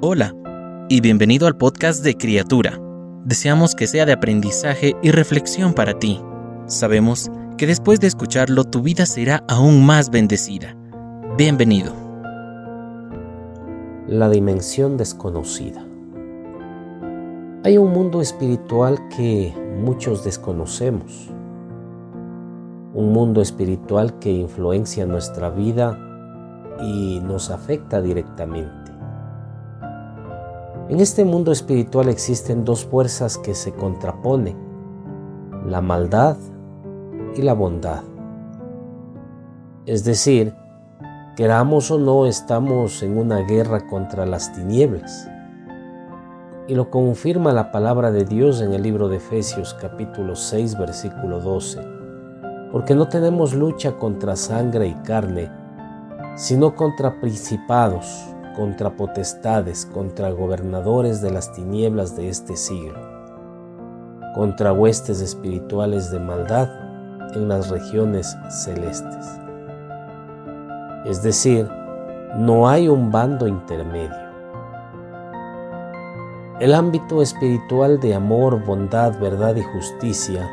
Hola y bienvenido al podcast de Criatura. Deseamos que sea de aprendizaje y reflexión para ti. Sabemos que después de escucharlo tu vida será aún más bendecida. Bienvenido. La dimensión desconocida. Hay un mundo espiritual que muchos desconocemos. Un mundo espiritual que influencia nuestra vida y nos afecta directamente. En este mundo espiritual existen dos fuerzas que se contraponen, la maldad y la bondad. Es decir, queramos o no, estamos en una guerra contra las tinieblas. Y lo confirma la palabra de Dios en el libro de Efesios capítulo 6 versículo 12. Porque no tenemos lucha contra sangre y carne, sino contra principados contra potestades, contra gobernadores de las tinieblas de este siglo, contra huestes espirituales de maldad en las regiones celestes. Es decir, no hay un bando intermedio. El ámbito espiritual de amor, bondad, verdad y justicia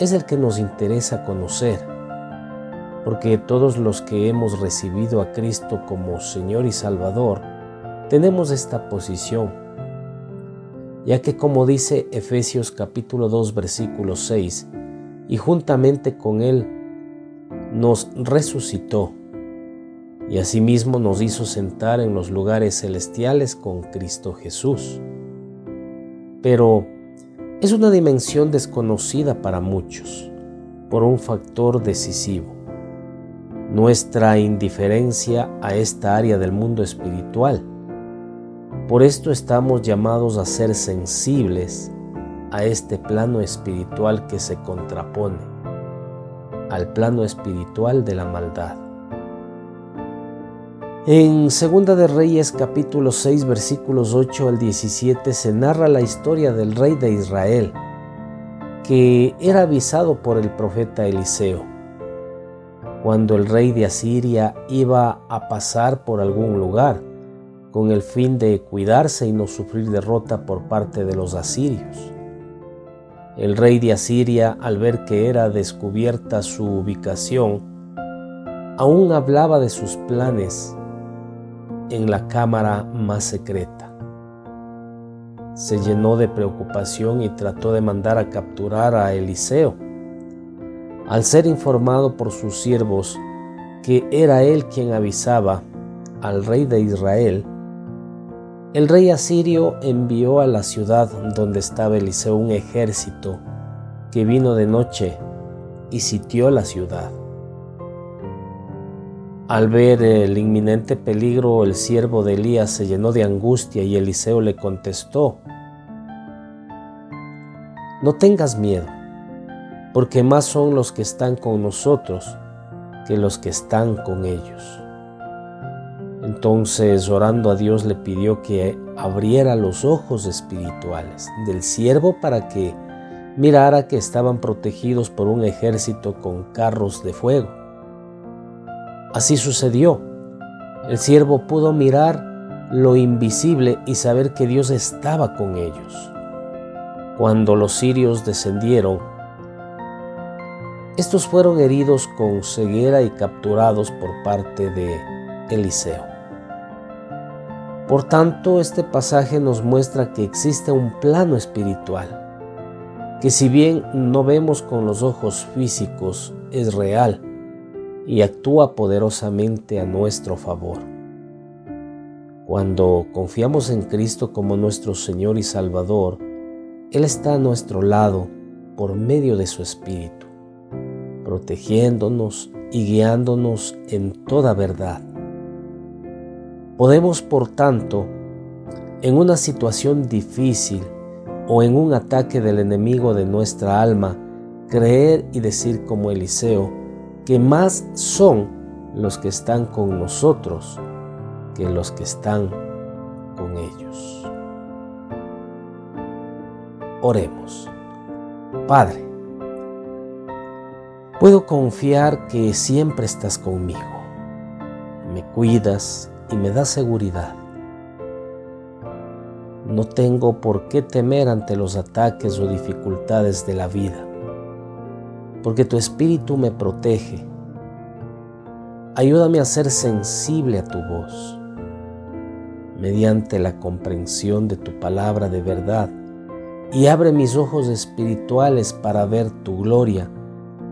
es el que nos interesa conocer porque todos los que hemos recibido a Cristo como Señor y Salvador, tenemos esta posición, ya que como dice Efesios capítulo 2 versículo 6, y juntamente con Él nos resucitó, y asimismo nos hizo sentar en los lugares celestiales con Cristo Jesús. Pero es una dimensión desconocida para muchos, por un factor decisivo nuestra indiferencia a esta área del mundo espiritual. Por esto estamos llamados a ser sensibles a este plano espiritual que se contrapone al plano espiritual de la maldad. En Segunda de Reyes capítulo 6 versículos 8 al 17 se narra la historia del rey de Israel que era avisado por el profeta Eliseo cuando el rey de Asiria iba a pasar por algún lugar, con el fin de cuidarse y no sufrir derrota por parte de los asirios. El rey de Asiria, al ver que era descubierta su ubicación, aún hablaba de sus planes en la cámara más secreta. Se llenó de preocupación y trató de mandar a capturar a Eliseo al ser informado por sus siervos que era él quien avisaba al rey de Israel, el rey asirio envió a la ciudad donde estaba Eliseo un ejército que vino de noche y sitió la ciudad. Al ver el inminente peligro, el siervo de Elías se llenó de angustia y Eliseo le contestó, No tengas miedo porque más son los que están con nosotros que los que están con ellos. Entonces, orando a Dios, le pidió que abriera los ojos espirituales del siervo para que mirara que estaban protegidos por un ejército con carros de fuego. Así sucedió. El siervo pudo mirar lo invisible y saber que Dios estaba con ellos. Cuando los sirios descendieron, estos fueron heridos con ceguera y capturados por parte de Eliseo. Por tanto, este pasaje nos muestra que existe un plano espiritual, que si bien no vemos con los ojos físicos, es real y actúa poderosamente a nuestro favor. Cuando confiamos en Cristo como nuestro Señor y Salvador, Él está a nuestro lado por medio de su Espíritu protegiéndonos y guiándonos en toda verdad. Podemos, por tanto, en una situación difícil o en un ataque del enemigo de nuestra alma, creer y decir como Eliseo, que más son los que están con nosotros que los que están con ellos. Oremos. Padre, Puedo confiar que siempre estás conmigo. Me cuidas y me das seguridad. No tengo por qué temer ante los ataques o dificultades de la vida, porque tu espíritu me protege. Ayúdame a ser sensible a tu voz, mediante la comprensión de tu palabra de verdad, y abre mis ojos espirituales para ver tu gloria